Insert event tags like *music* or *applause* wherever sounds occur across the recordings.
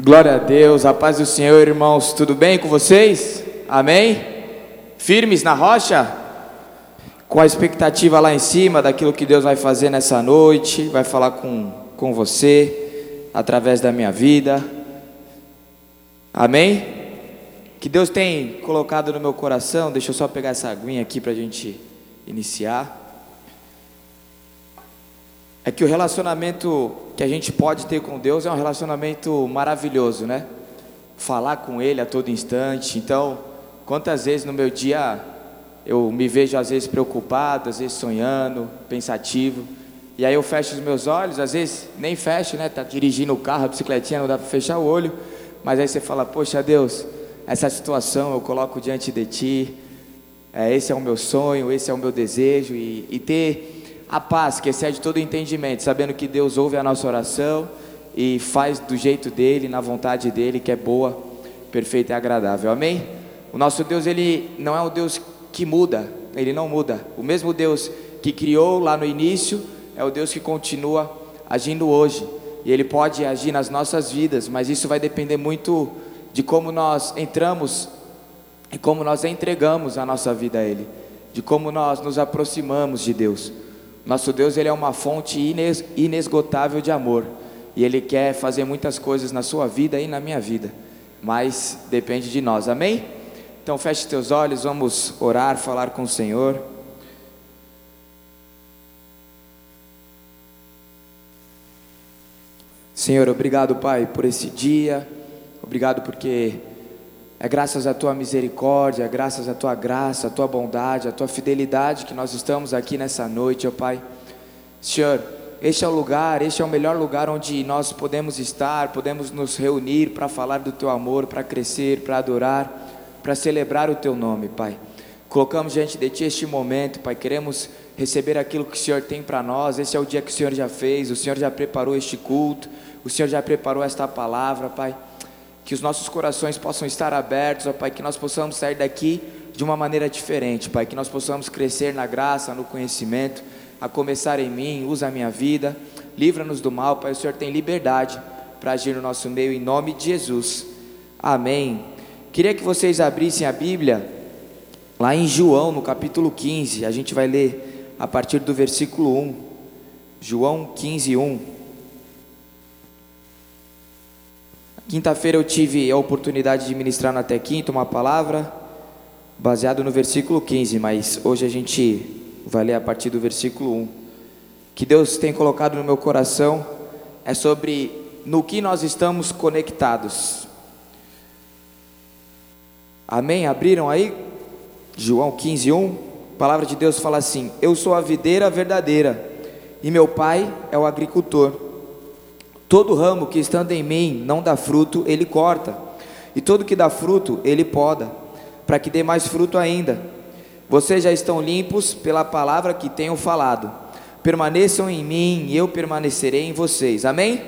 Glória a Deus, a paz do Senhor, irmãos, tudo bem com vocês? Amém? Firmes na rocha? Com a expectativa lá em cima daquilo que Deus vai fazer nessa noite, vai falar com, com você, através da minha vida. Amém? Que Deus tem colocado no meu coração, deixa eu só pegar essa aguinha aqui para a gente iniciar é que o relacionamento que a gente pode ter com Deus é um relacionamento maravilhoso, né? Falar com Ele a todo instante. Então, quantas vezes no meu dia eu me vejo às vezes preocupado, às vezes sonhando, pensativo, e aí eu fecho os meus olhos, às vezes nem fecho, né? Tá dirigindo o carro, a bicicletinha, não dá para fechar o olho, mas aí você fala: Poxa Deus, essa situação eu coloco diante de Ti. É, esse é o meu sonho, esse é o meu desejo e, e ter a paz que excede todo entendimento, sabendo que Deus ouve a nossa oração e faz do jeito dele, na vontade dele, que é boa, perfeita e agradável. Amém? O nosso Deus, ele não é um Deus que muda, ele não muda. O mesmo Deus que criou lá no início é o Deus que continua agindo hoje. E ele pode agir nas nossas vidas, mas isso vai depender muito de como nós entramos e como nós entregamos a nossa vida a ele, de como nós nos aproximamos de Deus. Nosso Deus ele é uma fonte ines, inesgotável de amor e Ele quer fazer muitas coisas na sua vida e na minha vida, mas depende de nós, amém? Então feche teus olhos, vamos orar, falar com o Senhor. Senhor, obrigado, Pai, por esse dia, obrigado porque é graças à tua misericórdia, graças à tua graça, à tua bondade, à tua fidelidade que nós estamos aqui nessa noite, ó Pai. Senhor, este é o lugar, este é o melhor lugar onde nós podemos estar, podemos nos reunir para falar do teu amor, para crescer, para adorar, para celebrar o teu nome, Pai. Colocamos diante de ti este momento, Pai. Queremos receber aquilo que o Senhor tem para nós. Esse é o dia que o Senhor já fez, o Senhor já preparou este culto, o Senhor já preparou esta palavra, Pai que os nossos corações possam estar abertos, ó Pai, que nós possamos sair daqui de uma maneira diferente, Pai, que nós possamos crescer na graça, no conhecimento, a começar em mim, usa a minha vida, livra-nos do mal, Pai, o Senhor tem liberdade para agir no nosso meio, em nome de Jesus, amém. Queria que vocês abrissem a Bíblia, lá em João, no capítulo 15, a gente vai ler a partir do versículo 1, João 15, 1. Quinta-feira eu tive a oportunidade de ministrar na Tequinto uma palavra baseado no versículo 15, mas hoje a gente vai ler a partir do versículo 1. Que Deus tem colocado no meu coração é sobre no que nós estamos conectados. Amém? Abriram aí? João 15, 1. A palavra de Deus fala assim: Eu sou a videira verdadeira, e meu pai é o agricultor. Todo ramo que estando em mim não dá fruto, ele corta, e todo que dá fruto, ele poda, para que dê mais fruto ainda. Vocês já estão limpos pela palavra que tenho falado. Permaneçam em mim e eu permanecerei em vocês. Amém?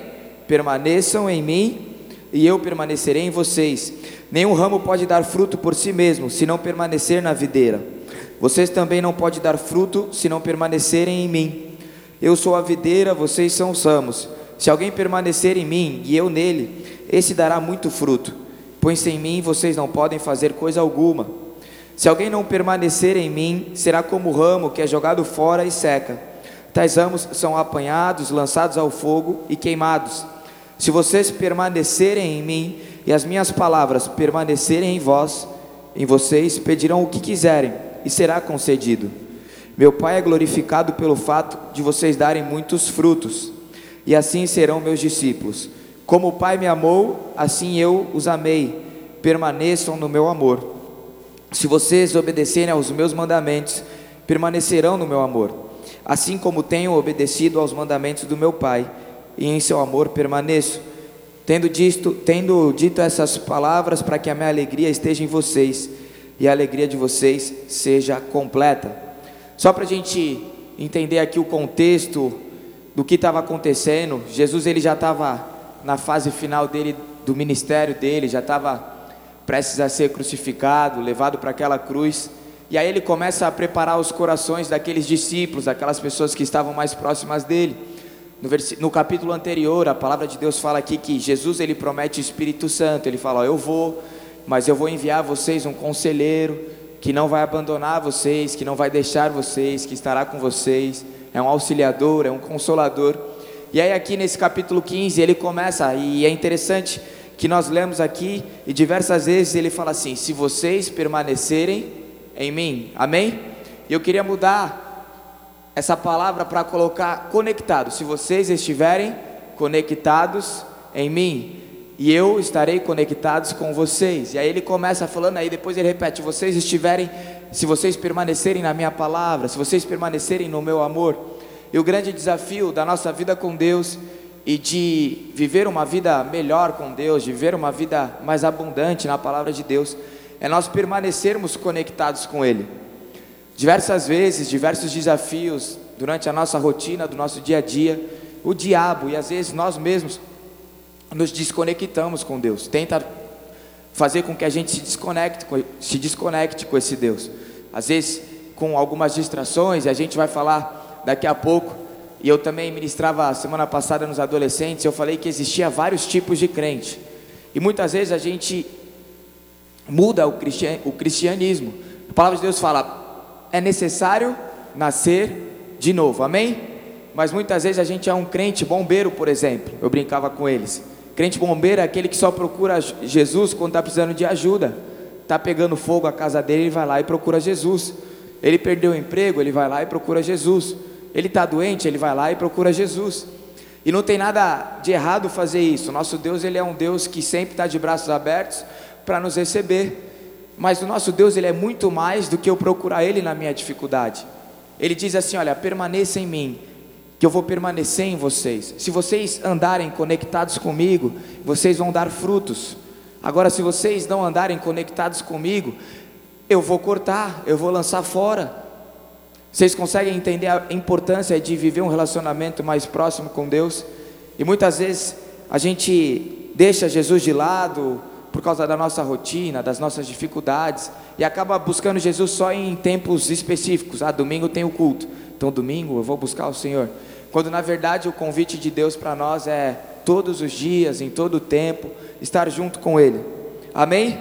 Permaneçam em mim e eu permanecerei em vocês. Nenhum ramo pode dar fruto por si mesmo, se não permanecer na videira. Vocês também não podem dar fruto se não permanecerem em mim. Eu sou a videira, vocês são os ramos. Se alguém permanecer em mim e eu nele, esse dará muito fruto, pois sem mim vocês não podem fazer coisa alguma. Se alguém não permanecer em mim, será como o ramo que é jogado fora e seca. Tais ramos são apanhados, lançados ao fogo e queimados. Se vocês permanecerem em mim e as minhas palavras permanecerem em vós, em vocês pedirão o que quiserem e será concedido. Meu Pai é glorificado pelo fato de vocês darem muitos frutos e assim serão meus discípulos. Como o Pai me amou, assim eu os amei. Permaneçam no meu amor. Se vocês obedecerem aos meus mandamentos, permanecerão no meu amor. Assim como tenho obedecido aos mandamentos do meu Pai, e em seu amor permaneço. Tendo dito, tendo dito essas palavras, para que a minha alegria esteja em vocês e a alegria de vocês seja completa. Só para a gente entender aqui o contexto do que estava acontecendo. Jesus ele já estava na fase final dele do ministério dele, já estava prestes a ser crucificado, levado para aquela cruz. E aí ele começa a preparar os corações daqueles discípulos, aquelas pessoas que estavam mais próximas dele, No, no, capítulo anterior, a palavra de Deus fala aqui que Jesus ele promete o Espírito Santo. Ele fala: ó, Eu vou, mas eu vou enviar a vocês um conselheiro que não vai abandonar vocês, que não vai deixar vocês, que estará com vocês. É um auxiliador, é um consolador. E aí, aqui nesse capítulo 15, ele começa, e é interessante que nós lemos aqui, e diversas vezes ele fala assim: Se vocês permanecerem em mim, amém? E eu queria mudar essa palavra para colocar conectado. Se vocês estiverem conectados em mim, e eu estarei conectados com vocês. E aí ele começa falando aí, depois ele repete: vocês estiverem, se vocês permanecerem na minha palavra, se vocês permanecerem no meu amor. E o grande desafio da nossa vida com Deus e de viver uma vida melhor com Deus, de viver uma vida mais abundante na palavra de Deus, é nós permanecermos conectados com Ele. Diversas vezes, diversos desafios durante a nossa rotina, do nosso dia a dia, o diabo e às vezes nós mesmos nos desconectamos com Deus. Tenta fazer com que a gente se desconecte, se desconecte com esse Deus. Às vezes com algumas distrações, e a gente vai falar daqui a pouco. E eu também ministrava semana passada nos adolescentes, eu falei que existia vários tipos de crente. E muitas vezes a gente muda o cristianismo. A palavra de Deus fala: é necessário nascer de novo, amém? Mas muitas vezes a gente é um crente bombeiro, por exemplo. Eu brincava com eles. Crente bombeiro é aquele que só procura Jesus quando está precisando de ajuda. Está pegando fogo a casa dele, ele vai lá e procura Jesus. Ele perdeu o emprego, ele vai lá e procura Jesus. Ele está doente, ele vai lá e procura Jesus. E não tem nada de errado fazer isso. Nosso Deus, ele é um Deus que sempre está de braços abertos para nos receber. Mas o nosso Deus, ele é muito mais do que eu procurar ele na minha dificuldade. Ele diz assim: "Olha, permaneça em mim, que eu vou permanecer em vocês. Se vocês andarem conectados comigo, vocês vão dar frutos. Agora, se vocês não andarem conectados comigo, eu vou cortar, eu vou lançar fora. Vocês conseguem entender a importância de viver um relacionamento mais próximo com Deus? E muitas vezes a gente deixa Jesus de lado, por causa da nossa rotina, das nossas dificuldades, e acaba buscando Jesus só em tempos específicos. Ah, domingo tem o culto, então domingo eu vou buscar o Senhor. Quando na verdade o convite de Deus para nós é todos os dias, em todo o tempo, estar junto com Ele. Amém?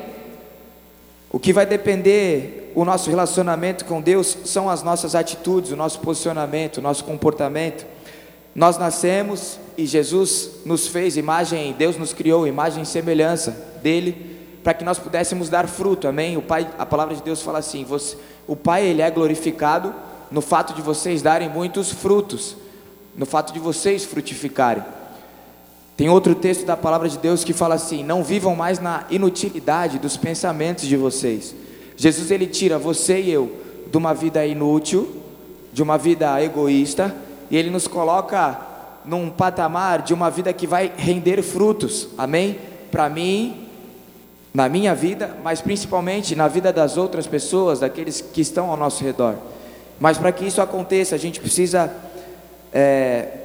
O que vai depender o nosso relacionamento com Deus são as nossas atitudes, o nosso posicionamento, o nosso comportamento. Nós nascemos e Jesus nos fez imagem, Deus nos criou imagem e semelhança dele, para que nós pudéssemos dar fruto. Amém? O Pai, a palavra de Deus fala assim: você, o Pai ele é glorificado no fato de vocês darem muitos frutos, no fato de vocês frutificarem. Tem outro texto da palavra de Deus que fala assim: não vivam mais na inutilidade dos pensamentos de vocês. Jesus ele tira você e eu de uma vida inútil, de uma vida egoísta e Ele nos coloca num patamar de uma vida que vai render frutos, amém? Para mim, na minha vida, mas principalmente na vida das outras pessoas, daqueles que estão ao nosso redor. Mas para que isso aconteça, a gente precisa é,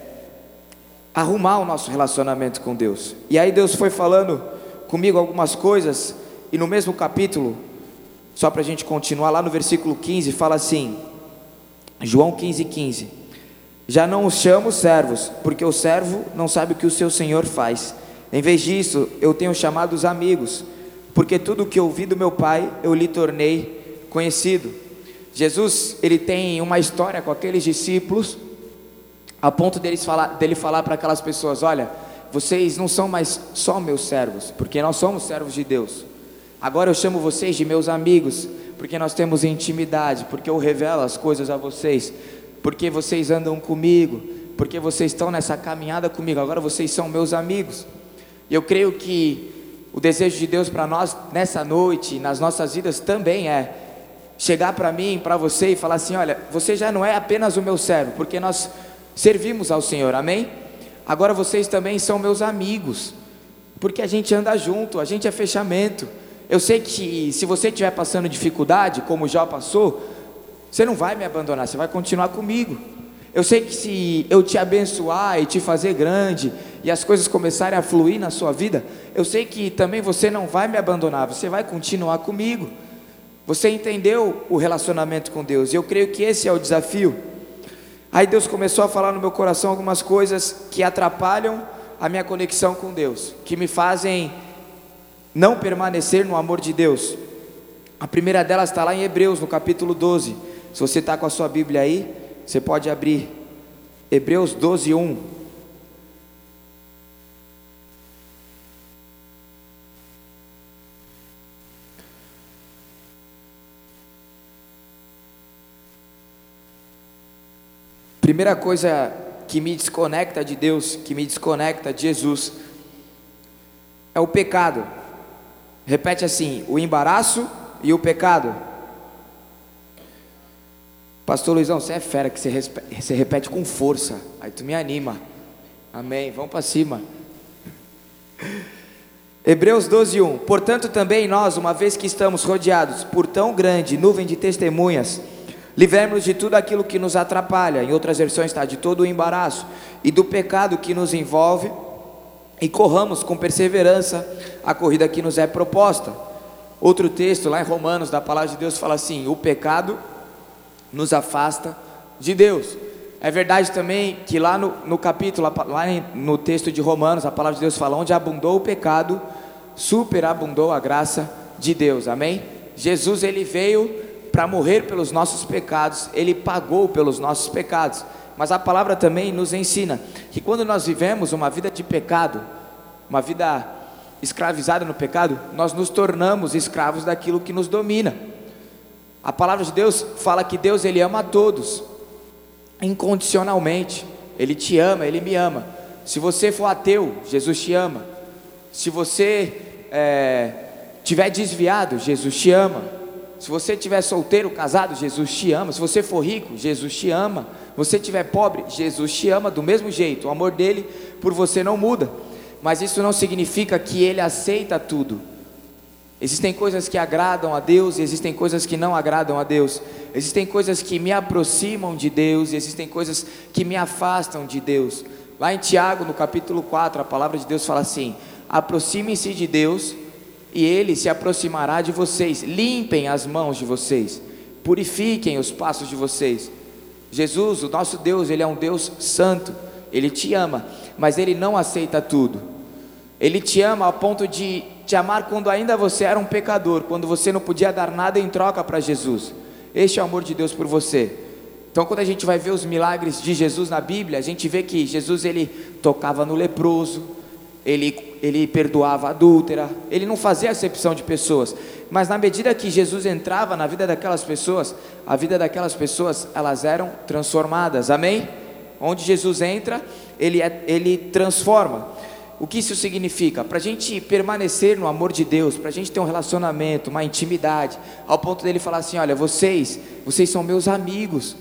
arrumar o nosso relacionamento com Deus. E aí Deus foi falando comigo algumas coisas, e no mesmo capítulo, só para a gente continuar, lá no versículo 15, fala assim, João 15, 15. Já não os chamo servos, porque o servo não sabe o que o seu senhor faz. Em vez disso, eu tenho chamado os amigos, porque tudo o que ouvi do meu pai eu lhe tornei conhecido. Jesus, ele tem uma história com aqueles discípulos, a ponto deles falar, dele falar para aquelas pessoas: Olha, vocês não são mais só meus servos, porque nós somos servos de Deus. Agora eu chamo vocês de meus amigos, porque nós temos intimidade, porque eu revelo as coisas a vocês porque vocês andam comigo, porque vocês estão nessa caminhada comigo, agora vocês são meus amigos. E eu creio que o desejo de Deus para nós nessa noite, nas nossas vidas também é chegar para mim, para você e falar assim: olha, você já não é apenas o meu servo, porque nós servimos ao Senhor, amém? Agora vocês também são meus amigos, porque a gente anda junto, a gente é fechamento. Eu sei que se você estiver passando dificuldade, como já passou, você não vai me abandonar, você vai continuar comigo. Eu sei que se eu te abençoar e te fazer grande e as coisas começarem a fluir na sua vida, eu sei que também você não vai me abandonar, você vai continuar comigo. Você entendeu o relacionamento com Deus, e eu creio que esse é o desafio. Aí Deus começou a falar no meu coração algumas coisas que atrapalham a minha conexão com Deus, que me fazem não permanecer no amor de Deus. A primeira delas está lá em Hebreus, no capítulo 12. Se você está com a sua Bíblia aí, você pode abrir. Hebreus 12, 1. Primeira coisa que me desconecta de Deus, que me desconecta de Jesus, é o pecado. Repete assim: o embaraço e o pecado. Pastor Luizão, você é fera que você, você repete com força. Aí tu me anima. Amém. Vamos para cima. *laughs* Hebreus 12, 1. Portanto, também nós, uma vez que estamos rodeados por tão grande nuvem de testemunhas, Livremos de tudo aquilo que nos atrapalha, em outras versões está de todo o embaraço e do pecado que nos envolve, e corramos com perseverança a corrida que nos é proposta. Outro texto lá em Romanos, da palavra de Deus, fala assim: o pecado nos afasta de Deus. É verdade também que lá no, no capítulo, lá no texto de Romanos, a palavra de Deus fala: onde abundou o pecado, superabundou a graça de Deus. Amém? Jesus ele veio para morrer pelos nossos pecados, ele pagou pelos nossos pecados. Mas a palavra também nos ensina que quando nós vivemos uma vida de pecado, uma vida escravizada no pecado, nós nos tornamos escravos daquilo que nos domina. A palavra de Deus fala que Deus ele ama a todos incondicionalmente. Ele te ama, ele me ama. Se você for ateu, Jesus te ama. Se você é, tiver desviado, Jesus te ama. Se você estiver solteiro, casado, Jesus te ama. Se você for rico, Jesus te ama. Se você estiver pobre, Jesus te ama do mesmo jeito. O amor dele por você não muda. Mas isso não significa que ele aceita tudo. Existem coisas que agradam a Deus e existem coisas que não agradam a Deus. Existem coisas que me aproximam de Deus e existem coisas que me afastam de Deus. Lá em Tiago, no capítulo 4, a palavra de Deus fala assim: aproximem-se de Deus e ele se aproximará de vocês. Limpem as mãos de vocês, purifiquem os passos de vocês. Jesus, o nosso Deus, ele é um Deus santo, ele te ama, mas ele não aceita tudo. Ele te ama ao ponto de te amar quando ainda você era um pecador, quando você não podia dar nada em troca para Jesus. Este é o amor de Deus por você. Então, quando a gente vai ver os milagres de Jesus na Bíblia, a gente vê que Jesus ele tocava no leproso, ele, ele perdoava a adúltera, ele não fazia acepção de pessoas, mas na medida que Jesus entrava na vida daquelas pessoas, a vida daquelas pessoas, elas eram transformadas, amém? Onde Jesus entra, ele, é, ele transforma. O que isso significa? Para a gente permanecer no amor de Deus, para a gente ter um relacionamento, uma intimidade, ao ponto dele falar assim: olha, vocês, vocês são meus amigos,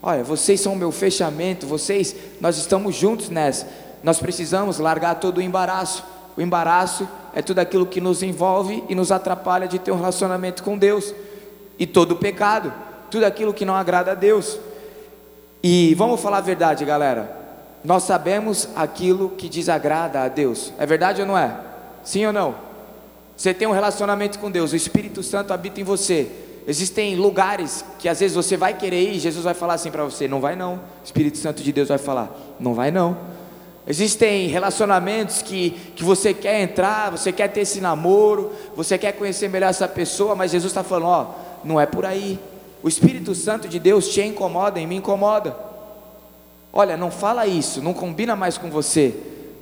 olha, vocês são o meu fechamento, vocês, nós estamos juntos nessa nós precisamos largar todo o embaraço. O embaraço é tudo aquilo que nos envolve e nos atrapalha de ter um relacionamento com Deus. E todo o pecado, tudo aquilo que não agrada a Deus. E vamos falar a verdade, galera. Nós sabemos aquilo que desagrada a Deus. É verdade ou não é? Sim ou não? Você tem um relacionamento com Deus, o Espírito Santo habita em você. Existem lugares que às vezes você vai querer ir, Jesus vai falar assim para você: não vai não. O Espírito Santo de Deus vai falar: não vai não. Existem relacionamentos que, que você quer entrar, você quer ter esse namoro, você quer conhecer melhor essa pessoa, mas Jesus está falando: ó, não é por aí. O Espírito Santo de Deus te incomoda e me incomoda. Olha, não fala isso, não combina mais com você,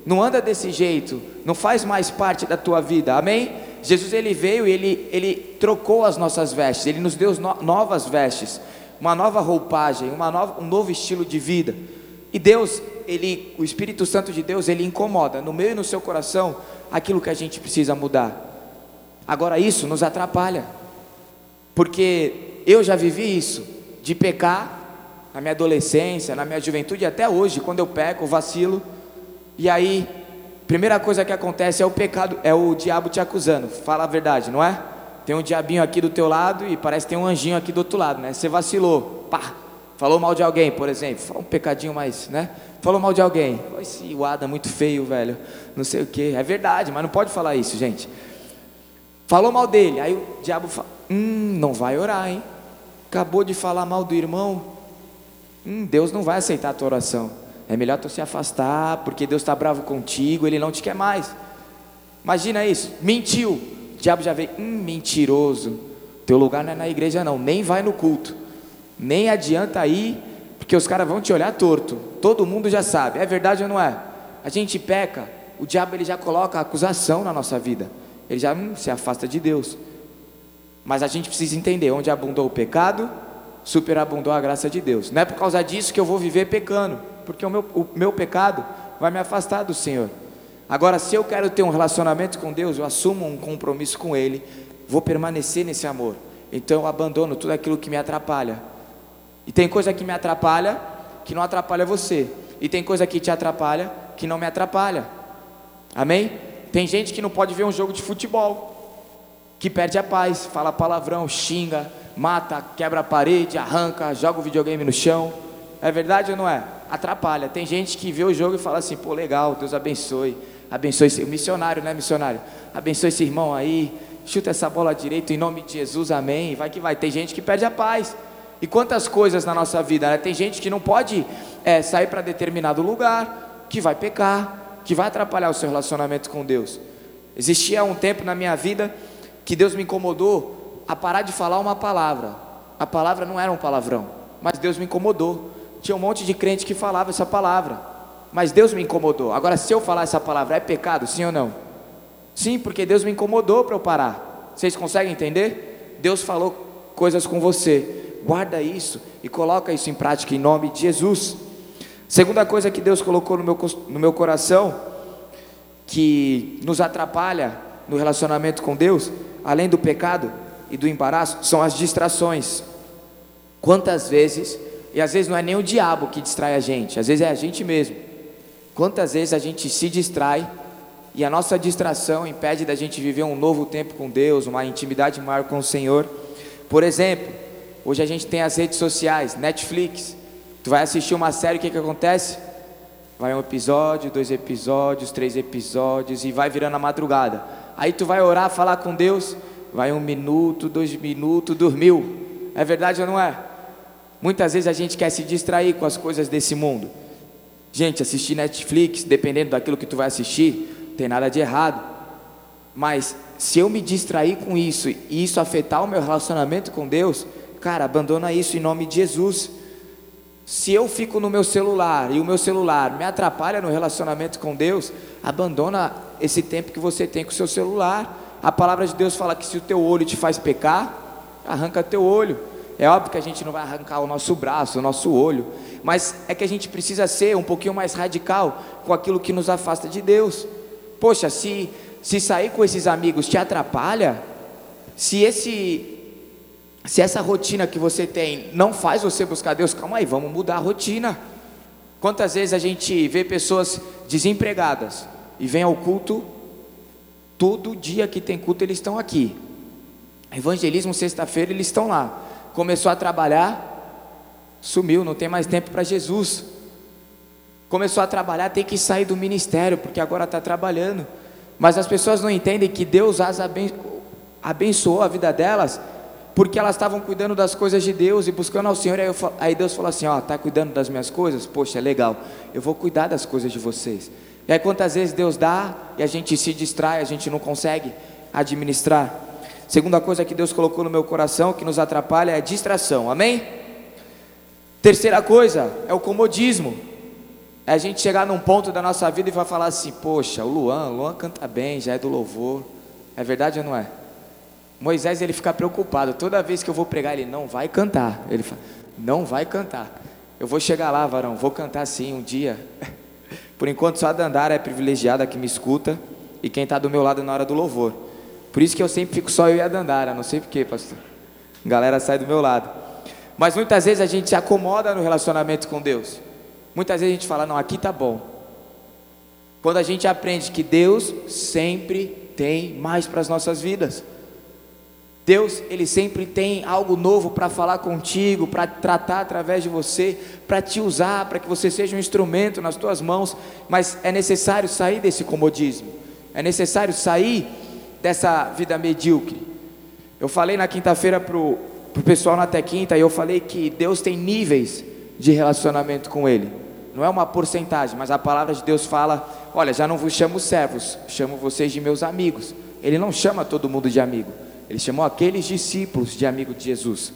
não anda desse jeito, não faz mais parte da tua vida, amém? Jesus ele veio e ele, ele trocou as nossas vestes, ele nos deu no, novas vestes, uma nova roupagem, uma um novo estilo de vida. E Deus, ele, o Espírito Santo de Deus, ele incomoda no meio e no seu coração aquilo que a gente precisa mudar. Agora isso nos atrapalha. Porque eu já vivi isso, de pecar na minha adolescência, na minha juventude, até hoje, quando eu peco, vacilo, e aí, primeira coisa que acontece é o pecado, é o diabo te acusando. Fala a verdade, não é? Tem um diabinho aqui do teu lado e parece que tem um anjinho aqui do outro lado, né? Você vacilou, pá, Falou mal de alguém, por exemplo. Falou um pecadinho mais, né? Falou mal de alguém. Esse Adam é muito feio, velho. Não sei o que. É verdade, mas não pode falar isso, gente. Falou mal dele. Aí o diabo fala: Hum, não vai orar, hein? Acabou de falar mal do irmão. hum, Deus não vai aceitar a tua oração. É melhor tu se afastar, porque Deus está bravo contigo, Ele não te quer mais. Imagina isso, mentiu. O diabo já veio, hum, mentiroso. Teu lugar não é na igreja, não, nem vai no culto, nem adianta ir, porque os caras vão te olhar torto. Todo mundo já sabe, é verdade ou não é? A gente peca, o diabo ele já coloca acusação na nossa vida, ele já hum, se afasta de Deus. Mas a gente precisa entender: onde abundou o pecado, superabundou a graça de Deus. Não é por causa disso que eu vou viver pecando, porque o meu, o meu pecado vai me afastar do Senhor. Agora, se eu quero ter um relacionamento com Deus, eu assumo um compromisso com Ele, vou permanecer nesse amor. Então eu abandono tudo aquilo que me atrapalha. E tem coisa que me atrapalha que não atrapalha você. E tem coisa que te atrapalha que não me atrapalha. Amém? Tem gente que não pode ver um jogo de futebol, que perde a paz, fala palavrão, xinga, mata, quebra a parede, arranca, joga o videogame no chão. É verdade ou não é? Atrapalha. Tem gente que vê o jogo e fala assim: pô, legal, Deus abençoe. Abençoe esse missionário, né, missionário? Abençoe esse irmão aí. Chuta essa bola direito em nome de Jesus, amém. Vai que vai. Tem gente que perde a paz. E quantas coisas na nossa vida, né? Tem gente que não pode é, sair para determinado lugar, que vai pecar, que vai atrapalhar o seu relacionamento com Deus. Existia um tempo na minha vida que Deus me incomodou a parar de falar uma palavra. A palavra não era um palavrão, mas Deus me incomodou. Tinha um monte de crente que falava essa palavra, mas Deus me incomodou. Agora, se eu falar essa palavra, é pecado, sim ou não? Sim, porque Deus me incomodou para eu parar. Vocês conseguem entender? Deus falou coisas com você. Guarda isso e coloca isso em prática em nome de Jesus. Segunda coisa que Deus colocou no meu, no meu coração, que nos atrapalha no relacionamento com Deus, além do pecado e do embaraço, são as distrações. Quantas vezes, e às vezes não é nem o diabo que distrai a gente, às vezes é a gente mesmo. Quantas vezes a gente se distrai e a nossa distração impede da gente viver um novo tempo com Deus, uma intimidade maior com o Senhor. Por exemplo, hoje a gente tem as redes sociais, Netflix. Tu vai assistir uma série, o que, que acontece? Vai um episódio, dois episódios, três episódios e vai virando a madrugada. Aí tu vai orar, falar com Deus, vai um minuto, dois minutos, dormiu. É verdade ou não é? Muitas vezes a gente quer se distrair com as coisas desse mundo. Gente, assistir Netflix, dependendo daquilo que tu vai assistir, tem nada de errado. Mas se eu me distrair com isso e isso afetar o meu relacionamento com Deus, cara, abandona isso em nome de Jesus. Se eu fico no meu celular e o meu celular me atrapalha no relacionamento com Deus, abandona esse tempo que você tem com o seu celular. A palavra de Deus fala que se o teu olho te faz pecar, arranca teu olho. É óbvio que a gente não vai arrancar o nosso braço, o nosso olho, mas é que a gente precisa ser um pouquinho mais radical com aquilo que nos afasta de Deus. Poxa, se se sair com esses amigos te atrapalha, se esse se essa rotina que você tem não faz você buscar Deus, calma aí, vamos mudar a rotina. Quantas vezes a gente vê pessoas desempregadas e vem ao culto, todo dia que tem culto eles estão aqui. Evangelismo sexta-feira eles estão lá. Começou a trabalhar, sumiu, não tem mais tempo para Jesus. Começou a trabalhar, tem que sair do ministério, porque agora está trabalhando. Mas as pessoas não entendem que Deus as abençoou a vida delas porque elas estavam cuidando das coisas de Deus e buscando ao Senhor. Aí, eu, aí Deus falou assim: Ó, tá cuidando das minhas coisas? Poxa, é legal, eu vou cuidar das coisas de vocês. E aí, quantas vezes Deus dá e a gente se distrai, a gente não consegue administrar. Segunda coisa que Deus colocou no meu coração que nos atrapalha é a distração, amém? Terceira coisa é o comodismo. É a gente chegar num ponto da nossa vida e vai falar assim: Poxa, o Luan, o Luan canta bem, já é do louvor. É verdade ou não é? Moisés ele fica preocupado. Toda vez que eu vou pregar, ele não vai cantar. Ele fala, não vai cantar. Eu vou chegar lá, varão, vou cantar sim um dia. *laughs* Por enquanto, só a Dandara é privilegiada que me escuta e quem está do meu lado na hora do louvor. Por isso que eu sempre fico só eu e a Dandara, não sei porquê, pastor. A galera sai do meu lado. Mas muitas vezes a gente se acomoda no relacionamento com Deus. Muitas vezes a gente fala, não, aqui tá bom. Quando a gente aprende que Deus sempre tem mais para as nossas vidas. Deus, ele sempre tem algo novo para falar contigo, para tratar através de você, para te usar, para que você seja um instrumento nas tuas mãos, mas é necessário sair desse comodismo. É necessário sair dessa vida medíocre. Eu falei na quinta-feira para o pessoal na Até Quinta, e eu falei que Deus tem níveis de relacionamento com Ele. Não é uma porcentagem, mas a palavra de Deus fala: olha, já não vos chamo servos, chamo vocês de meus amigos. Ele não chama todo mundo de amigo, ele chamou aqueles discípulos de amigo de Jesus.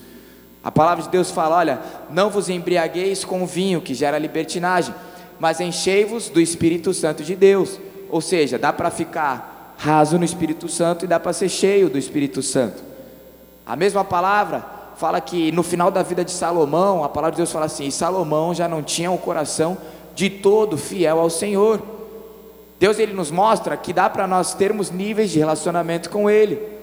A palavra de Deus fala: olha, não vos embriagueis com vinho que gera libertinagem, mas enchei-vos do Espírito Santo de Deus. Ou seja, dá para ficar raso no Espírito Santo e dá para ser cheio do Espírito Santo. A mesma palavra fala que no final da vida de Salomão, a palavra de Deus fala assim: Salomão já não tinha o coração de todo fiel ao Senhor. Deus ele nos mostra que dá para nós termos níveis de relacionamento com Ele.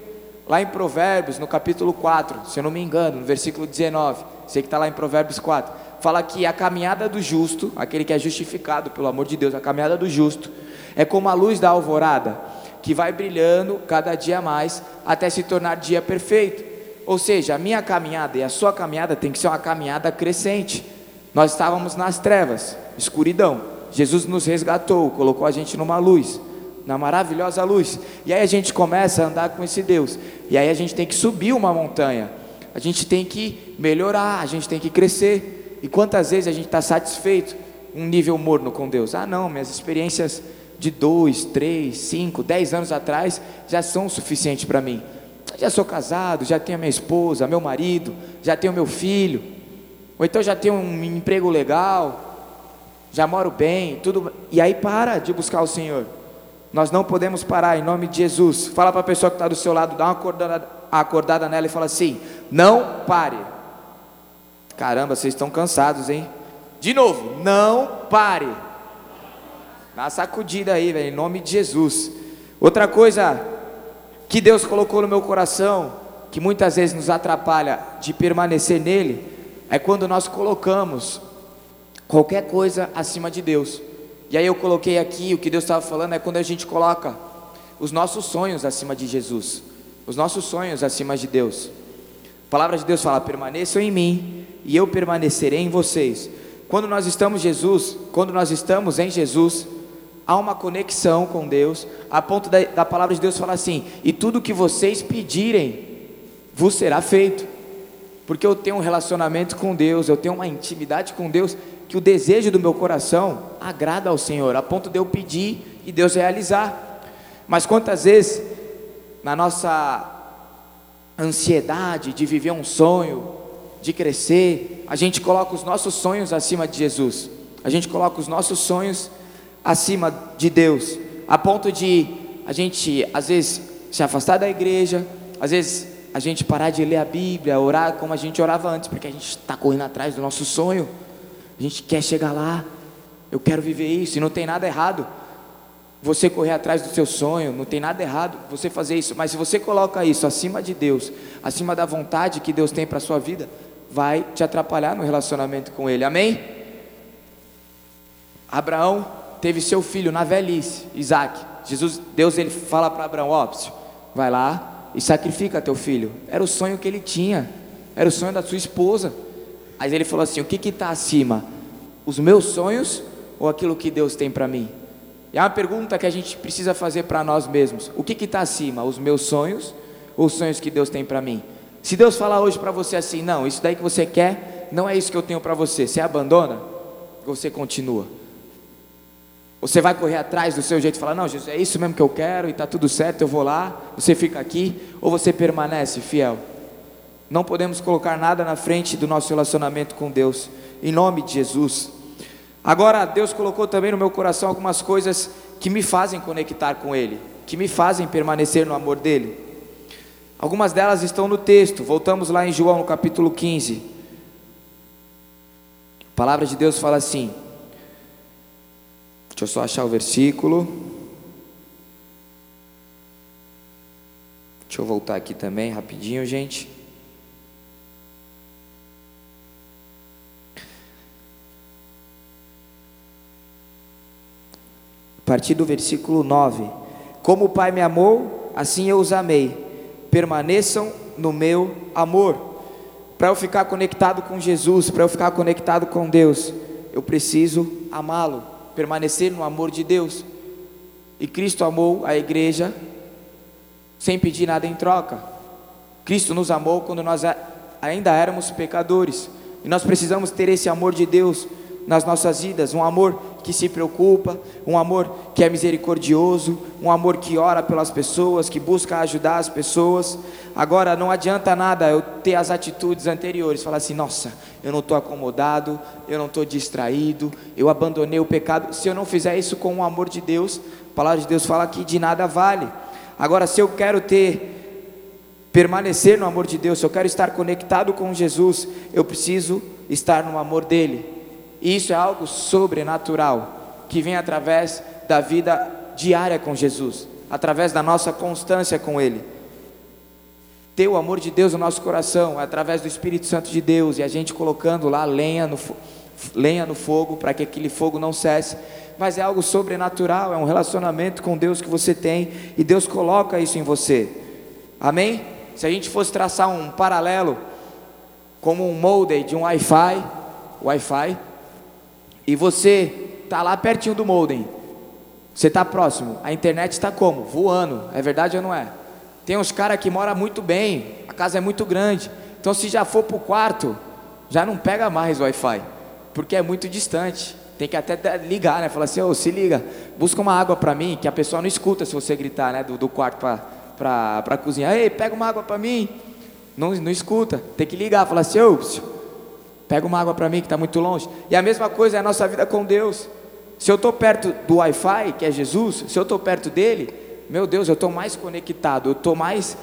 Lá em Provérbios, no capítulo 4, se eu não me engano, no versículo 19, sei que está lá em Provérbios 4, fala que a caminhada do justo, aquele que é justificado pelo amor de Deus, a caminhada do justo, é como a luz da alvorada, que vai brilhando cada dia mais até se tornar dia perfeito. Ou seja, a minha caminhada e a sua caminhada tem que ser uma caminhada crescente. Nós estávamos nas trevas, escuridão. Jesus nos resgatou, colocou a gente numa luz, na maravilhosa luz. E aí a gente começa a andar com esse Deus. E aí a gente tem que subir uma montanha. A gente tem que melhorar, a gente tem que crescer. E quantas vezes a gente está satisfeito um nível morno com Deus? Ah, não, minhas experiências de dois, três, cinco, dez anos atrás já são suficientes para mim. Já sou casado, já tenho minha esposa, meu marido, já tenho meu filho, ou então já tenho um emprego legal, já moro bem, tudo. E aí para de buscar o Senhor. Nós não podemos parar em nome de Jesus. Fala para a pessoa que está do seu lado, dá uma acordada, acordada nela e fala assim: não pare. Caramba, vocês estão cansados, hein? De novo, não pare. Dá uma sacudida aí, velho, em nome de Jesus. Outra coisa que Deus colocou no meu coração, que muitas vezes nos atrapalha de permanecer nele, é quando nós colocamos qualquer coisa acima de Deus. E aí eu coloquei aqui, o que Deus estava falando é quando a gente coloca os nossos sonhos acima de Jesus, os nossos sonhos acima de Deus. A palavra de Deus fala: permaneçam em mim e eu permanecerei em vocês. Quando nós estamos Jesus, quando nós estamos em Jesus, há uma conexão com Deus, a ponto da, da palavra de Deus falar assim: e tudo que vocês pedirem vos será feito, porque eu tenho um relacionamento com Deus, eu tenho uma intimidade com Deus, que o desejo do meu coração agrada ao Senhor, a ponto de eu pedir e Deus realizar. Mas quantas vezes, na nossa ansiedade de viver um sonho, de crescer, a gente coloca os nossos sonhos acima de Jesus, a gente coloca os nossos sonhos acima de Deus, a ponto de a gente, às vezes, se afastar da igreja, às vezes a gente parar de ler a Bíblia, orar como a gente orava antes, porque a gente está correndo atrás do nosso sonho, gente quer chegar lá, eu quero viver isso, e não tem nada errado. Você correr atrás do seu sonho, não tem nada errado você fazer isso, mas se você coloca isso acima de Deus, acima da vontade que Deus tem para a sua vida, vai te atrapalhar no relacionamento com Ele, amém? Abraão teve seu filho na velhice, Isaac. Jesus, Deus ele fala para Abraão, ó, vai lá e sacrifica teu filho. Era o sonho que ele tinha, era o sonho da sua esposa. Aí ele falou assim: o que está acima? Os meus sonhos ou aquilo que Deus tem para mim? E é uma pergunta que a gente precisa fazer para nós mesmos: o que está acima? Os meus sonhos ou os sonhos que Deus tem para mim? Se Deus falar hoje para você assim, não, isso daí que você quer, não é isso que eu tenho para você, você abandona? Você continua? Você vai correr atrás do seu jeito e falar: Não, Jesus, é isso mesmo que eu quero e está tudo certo, eu vou lá. Você fica aqui ou você permanece fiel? Não podemos colocar nada na frente do nosso relacionamento com Deus, em nome de Jesus. Agora, Deus colocou também no meu coração algumas coisas que me fazem conectar com Ele, que me fazem permanecer no amor dEle. Algumas delas estão no texto, voltamos lá em João no capítulo 15. A palavra de Deus fala assim: Deixa eu só achar o versículo. Deixa eu voltar aqui também, rapidinho, gente. Partir do versículo 9: Como o Pai me amou, assim eu os amei. Permaneçam no meu amor. Para eu ficar conectado com Jesus, para eu ficar conectado com Deus, eu preciso amá-lo permanecer no amor de Deus. E Cristo amou a igreja sem pedir nada em troca. Cristo nos amou quando nós ainda éramos pecadores. E nós precisamos ter esse amor de Deus nas nossas vidas, um amor que se preocupa, um amor que é misericordioso, um amor que ora pelas pessoas, que busca ajudar as pessoas. Agora, não adianta nada eu ter as atitudes anteriores, falar assim: nossa, eu não estou acomodado, eu não estou distraído, eu abandonei o pecado. Se eu não fizer isso com o amor de Deus, a palavra de Deus fala que de nada vale. Agora, se eu quero ter, permanecer no amor de Deus, se eu quero estar conectado com Jesus, eu preciso estar no amor dEle. E isso é algo sobrenatural, que vem através da vida diária com Jesus, através da nossa constância com Ele. Ter o amor de Deus no nosso coração, através do Espírito Santo de Deus, e a gente colocando lá lenha no, lenha no fogo, para que aquele fogo não cesse. Mas é algo sobrenatural, é um relacionamento com Deus que você tem, e Deus coloca isso em você. Amém? Se a gente fosse traçar um paralelo, como um molde de um Wi-Fi, Wi-Fi, e você está lá pertinho do modem, você está próximo, a internet está como? Voando, é verdade ou não é? Tem uns caras que moram muito bem, a casa é muito grande, então se já for para o quarto, já não pega mais o Wi-Fi, porque é muito distante. Tem que até ligar, né? Falar assim, ô, oh, se liga, busca uma água para mim, que a pessoa não escuta se você gritar, né? Do, do quarto para a cozinha. Ei, pega uma água para mim. Não, não escuta. Tem que ligar, falar assim, ô, oh, Pega uma água para mim que está muito longe. E a mesma coisa é a nossa vida com Deus. Se eu estou perto do Wi-Fi, que é Jesus, se eu estou perto dele, meu Deus, eu estou mais conectado, eu estou mais,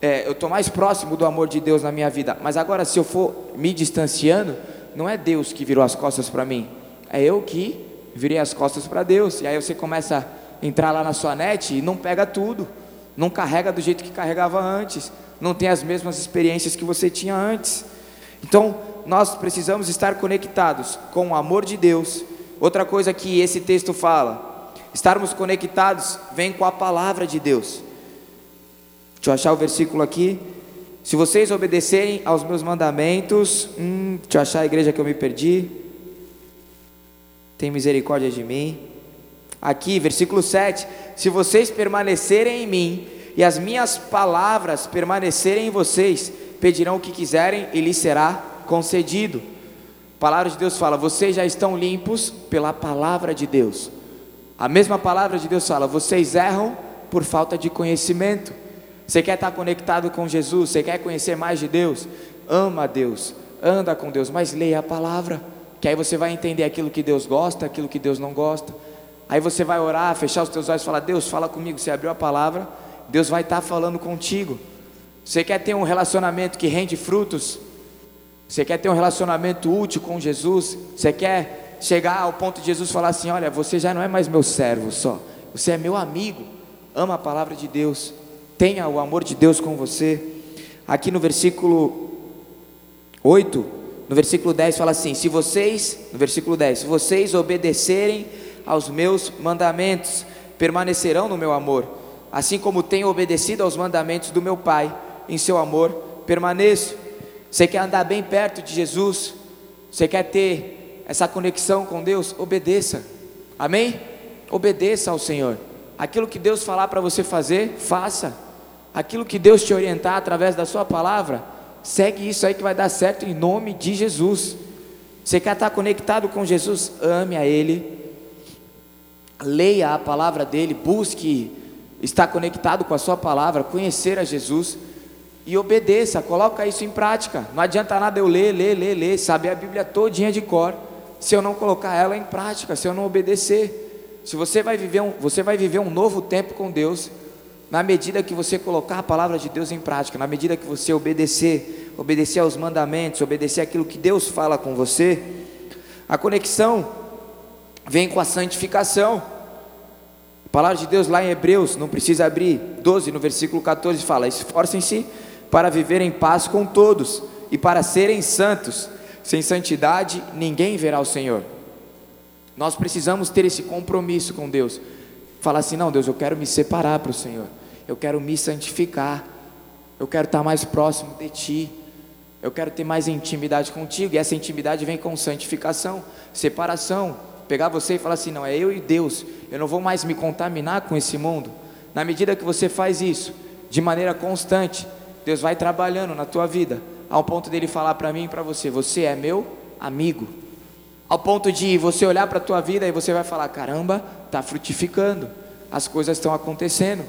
é, eu estou mais próximo do amor de Deus na minha vida. Mas agora, se eu for me distanciando, não é Deus que virou as costas para mim, é eu que virei as costas para Deus. E aí você começa a entrar lá na sua net e não pega tudo, não carrega do jeito que carregava antes, não tem as mesmas experiências que você tinha antes. Então, nós precisamos estar conectados com o amor de Deus. Outra coisa que esse texto fala, estarmos conectados vem com a palavra de Deus. Deixa eu achar o versículo aqui. Se vocês obedecerem aos meus mandamentos, hum, deixa eu achar a igreja que eu me perdi. Tem misericórdia de mim. Aqui, versículo 7: Se vocês permanecerem em mim e as minhas palavras permanecerem em vocês, pedirão o que quiserem e lhes será concedido. A palavra de Deus fala: vocês já estão limpos pela palavra de Deus. A mesma palavra de Deus fala: vocês erram por falta de conhecimento. Você quer estar conectado com Jesus? Você quer conhecer mais de Deus? Ama a Deus, anda com Deus, mas leia a palavra, que aí você vai entender aquilo que Deus gosta, aquilo que Deus não gosta. Aí você vai orar, fechar os teus olhos e falar: Deus, fala comigo. Você abriu a palavra, Deus vai estar falando contigo. Você quer ter um relacionamento que rende frutos? Você quer ter um relacionamento útil com Jesus? Você quer chegar ao ponto de Jesus falar assim: Olha, você já não é mais meu servo só, você é meu amigo. Ama a palavra de Deus, tenha o amor de Deus com você. Aqui no versículo 8, no versículo 10 fala assim: Se vocês, no versículo 10, se vocês obedecerem aos meus mandamentos, permanecerão no meu amor, assim como tenho obedecido aos mandamentos do meu Pai, em seu amor permaneço. Você quer andar bem perto de Jesus? Você quer ter essa conexão com Deus? Obedeça. Amém? Obedeça ao Senhor. Aquilo que Deus falar para você fazer, faça. Aquilo que Deus te orientar através da sua palavra, segue isso aí que vai dar certo em nome de Jesus. Você quer estar conectado com Jesus? Ame a Ele. Leia a palavra dele, busque estar conectado com a sua palavra, conhecer a Jesus e obedeça, coloca isso em prática. Não adianta nada eu ler, ler, ler, ler, saber a Bíblia todinha de cor, se eu não colocar ela em prática, se eu não obedecer. Se você vai viver um, você vai viver um novo tempo com Deus, na medida que você colocar a palavra de Deus em prática, na medida que você obedecer, obedecer aos mandamentos, obedecer aquilo que Deus fala com você, a conexão vem com a santificação. A palavra de Deus lá em Hebreus, não precisa abrir, 12, no versículo 14 fala: esforcem-se para viver em paz com todos e para serem santos. Sem santidade ninguém verá o Senhor. Nós precisamos ter esse compromisso com Deus. Falar assim: não, Deus, eu quero me separar para o Senhor, eu quero me santificar, eu quero estar mais próximo de Ti, eu quero ter mais intimidade contigo, e essa intimidade vem com santificação, separação. Pegar você e falar assim: não, é eu e Deus, eu não vou mais me contaminar com esse mundo. Na medida que você faz isso, de maneira constante, Deus vai trabalhando na tua vida, ao ponto dele falar para mim e para você: Você é meu amigo. Ao ponto de você olhar para a tua vida e você vai falar: Caramba, está frutificando, as coisas estão acontecendo.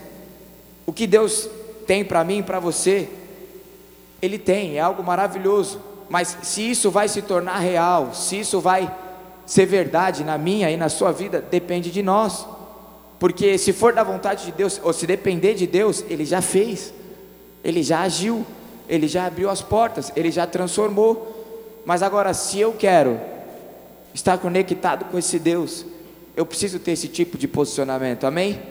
O que Deus tem para mim e para você, Ele tem, é algo maravilhoso. Mas se isso vai se tornar real, se isso vai ser verdade na minha e na sua vida, depende de nós. Porque se for da vontade de Deus, ou se depender de Deus, Ele já fez, Ele já agiu, Ele já abriu as portas, Ele já transformou. Mas agora, se eu quero estar conectado com esse Deus, eu preciso ter esse tipo de posicionamento, amém?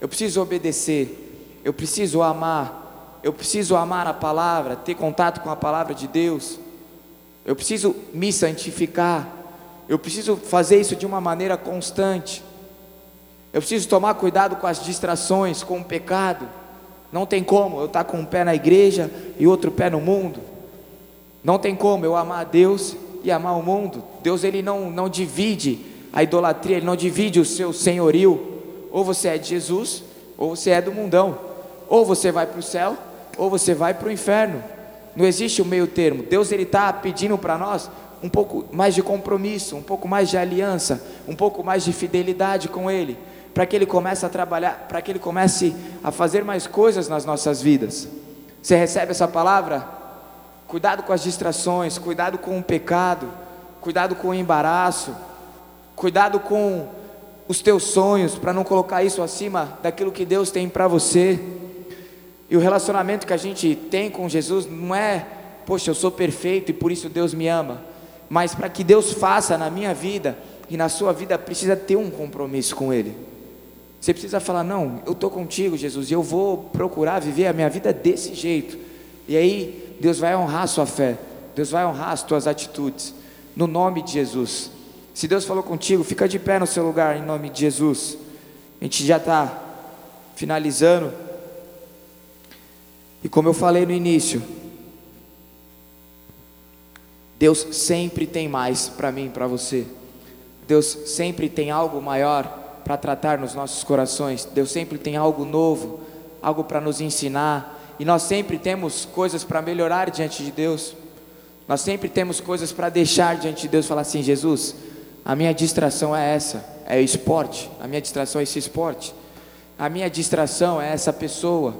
Eu preciso obedecer, eu preciso amar, eu preciso amar a palavra, ter contato com a palavra de Deus, eu preciso me santificar, eu preciso fazer isso de uma maneira constante. Eu preciso tomar cuidado com as distrações, com o pecado. Não tem como eu estar com um pé na igreja e outro pé no mundo. Não tem como eu amar a Deus e amar o mundo. Deus ele não, não divide a idolatria, ele não divide o seu senhorio. Ou você é de Jesus, ou você é do mundão. Ou você vai para o céu, ou você vai para o inferno. Não existe o meio termo. Deus ele está pedindo para nós um pouco mais de compromisso, um pouco mais de aliança, um pouco mais de fidelidade com Ele para que Ele comece a trabalhar, para que Ele comece a fazer mais coisas nas nossas vidas. Você recebe essa palavra? Cuidado com as distrações, cuidado com o pecado, cuidado com o embaraço, cuidado com os teus sonhos, para não colocar isso acima daquilo que Deus tem para você. E o relacionamento que a gente tem com Jesus não é, poxa, eu sou perfeito e por isso Deus me ama, mas para que Deus faça na minha vida e na sua vida, precisa ter um compromisso com Ele. Você precisa falar: Não, eu estou contigo, Jesus, e eu vou procurar viver a minha vida desse jeito. E aí, Deus vai honrar a sua fé, Deus vai honrar as tuas atitudes, no nome de Jesus. Se Deus falou contigo, fica de pé no seu lugar, em nome de Jesus. A gente já está finalizando. E como eu falei no início, Deus sempre tem mais para mim e para você. Deus sempre tem algo maior para tratar nos nossos corações. Deus sempre tem algo novo, algo para nos ensinar, e nós sempre temos coisas para melhorar diante de Deus. Nós sempre temos coisas para deixar diante de Deus, falar assim: Jesus, a minha distração é essa, é o esporte. A minha distração é esse esporte. A minha distração é essa pessoa.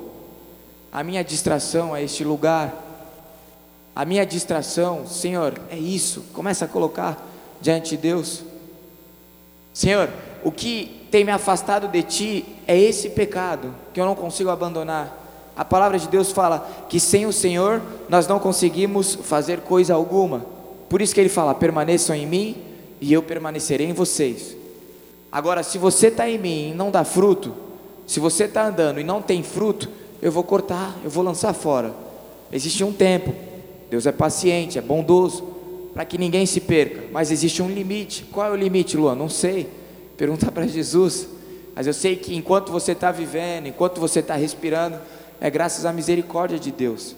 A minha distração é este lugar. A minha distração, Senhor, é isso. Começa a colocar diante de Deus. Senhor, o que tem me afastado de ti é esse pecado que eu não consigo abandonar. A palavra de Deus fala que sem o Senhor nós não conseguimos fazer coisa alguma. Por isso que ele fala: permaneçam em mim e eu permanecerei em vocês. Agora, se você está em mim e não dá fruto, se você está andando e não tem fruto, eu vou cortar, eu vou lançar fora. Existe um tempo, Deus é paciente, é bondoso, para que ninguém se perca, mas existe um limite. Qual é o limite, Luan? Não sei. Pergunta para Jesus. Mas eu sei que enquanto você está vivendo, enquanto você está respirando, é graças à misericórdia de Deus.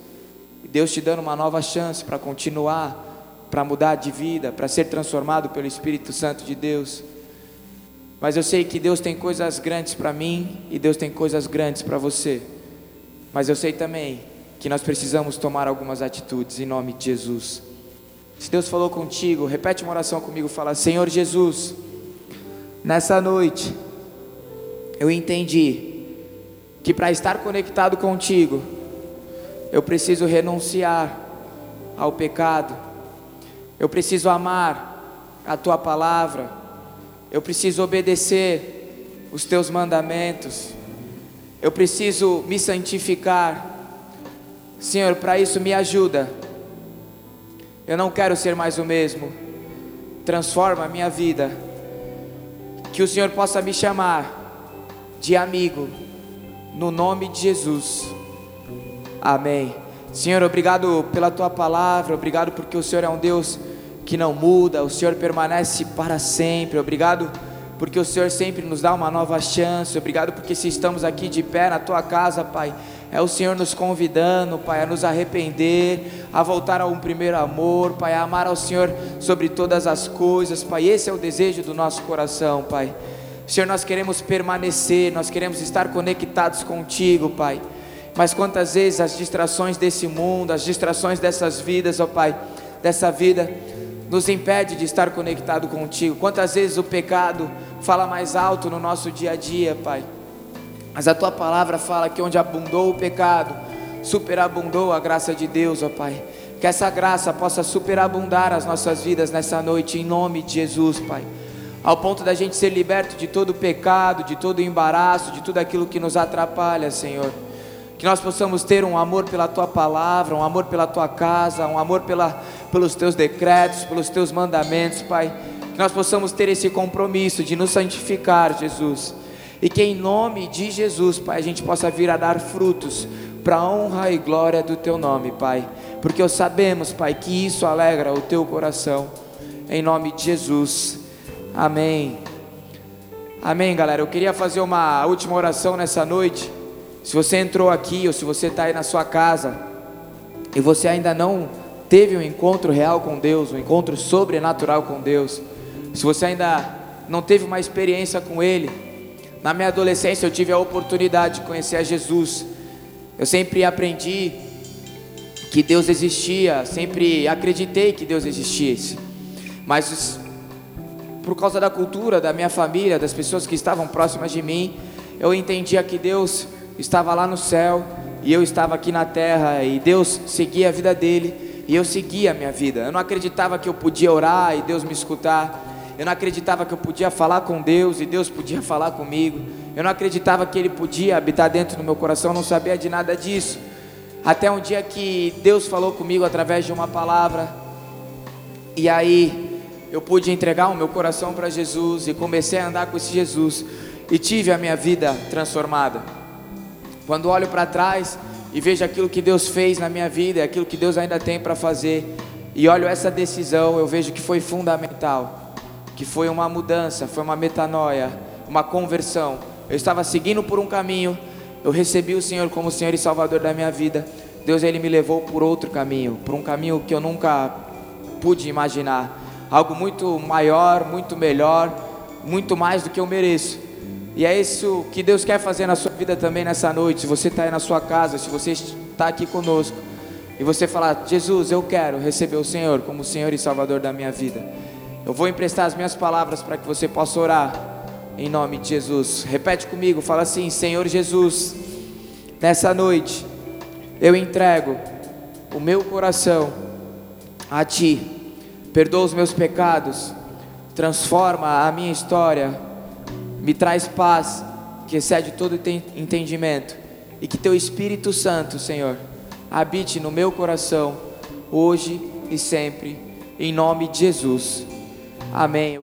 Deus te dando uma nova chance para continuar, para mudar de vida, para ser transformado pelo Espírito Santo de Deus. Mas eu sei que Deus tem coisas grandes para mim e Deus tem coisas grandes para você. Mas eu sei também que nós precisamos tomar algumas atitudes em nome de Jesus. Se Deus falou contigo, repete uma oração comigo, fala: Senhor Jesus, Nessa noite, eu entendi que para estar conectado contigo, eu preciso renunciar ao pecado, eu preciso amar a tua palavra, eu preciso obedecer os teus mandamentos, eu preciso me santificar. Senhor, para isso me ajuda. Eu não quero ser mais o mesmo. Transforma a minha vida que o Senhor possa me chamar de amigo, no nome de Jesus. Amém. Senhor, obrigado pela tua palavra, obrigado porque o Senhor é um Deus que não muda, o Senhor permanece para sempre. Obrigado porque o Senhor sempre nos dá uma nova chance. Obrigado porque se estamos aqui de pé na tua casa, Pai, é o Senhor nos convidando, Pai, a nos arrepender, a voltar a um primeiro amor, Pai, a amar ao Senhor sobre todas as coisas, Pai. Esse é o desejo do nosso coração, Pai. Senhor, nós queremos permanecer, nós queremos estar conectados contigo, Pai. Mas quantas vezes as distrações desse mundo, as distrações dessas vidas, ó Pai, dessa vida, nos impede de estar conectado contigo. Quantas vezes o pecado fala mais alto no nosso dia a dia, Pai. Mas a tua palavra fala que onde abundou o pecado, superabundou a graça de Deus, ó Pai. Que essa graça possa superabundar as nossas vidas nessa noite, em nome de Jesus, Pai. Ao ponto da gente ser liberto de todo o pecado, de todo o embaraço, de tudo aquilo que nos atrapalha, Senhor. Que nós possamos ter um amor pela tua palavra, um amor pela tua casa, um amor pela, pelos teus decretos, pelos teus mandamentos, Pai. Que nós possamos ter esse compromisso de nos santificar, Jesus. E que em nome de Jesus, Pai, a gente possa vir a dar frutos para honra e glória do teu nome, Pai. Porque sabemos, Pai, que isso alegra o teu coração. Em nome de Jesus. Amém. Amém, galera. Eu queria fazer uma última oração nessa noite. Se você entrou aqui ou se você está aí na sua casa e você ainda não teve um encontro real com Deus, um encontro sobrenatural com Deus, se você ainda não teve uma experiência com Ele, na minha adolescência eu tive a oportunidade de conhecer a Jesus. Eu sempre aprendi que Deus existia, sempre acreditei que Deus existisse, mas por causa da cultura da minha família, das pessoas que estavam próximas de mim, eu entendia que Deus estava lá no céu e eu estava aqui na terra e Deus seguia a vida dele e eu seguia a minha vida. Eu não acreditava que eu podia orar e Deus me escutar. Eu não acreditava que eu podia falar com Deus e Deus podia falar comigo. Eu não acreditava que Ele podia habitar dentro do meu coração, não sabia de nada disso. Até um dia que Deus falou comigo através de uma palavra, e aí eu pude entregar o meu coração para Jesus e comecei a andar com esse Jesus e tive a minha vida transformada. Quando olho para trás e vejo aquilo que Deus fez na minha vida, aquilo que Deus ainda tem para fazer, e olho essa decisão, eu vejo que foi fundamental que foi uma mudança, foi uma metanoia, uma conversão. Eu estava seguindo por um caminho, eu recebi o Senhor como Senhor e Salvador da minha vida. Deus ele me levou por outro caminho, por um caminho que eu nunca pude imaginar, algo muito maior, muito melhor, muito mais do que eu mereço. E é isso que Deus quer fazer na sua vida também nessa noite. Se você está aí na sua casa, se você está aqui conosco e você falar, Jesus, eu quero receber o Senhor como Senhor e Salvador da minha vida. Eu vou emprestar as minhas palavras para que você possa orar em nome de Jesus. Repete comigo, fala assim: Senhor Jesus, nessa noite eu entrego o meu coração a Ti. Perdoa os meus pecados, transforma a minha história, me traz paz que excede todo entendimento e que Teu Espírito Santo, Senhor, habite no meu coração hoje e sempre, em nome de Jesus. Amém.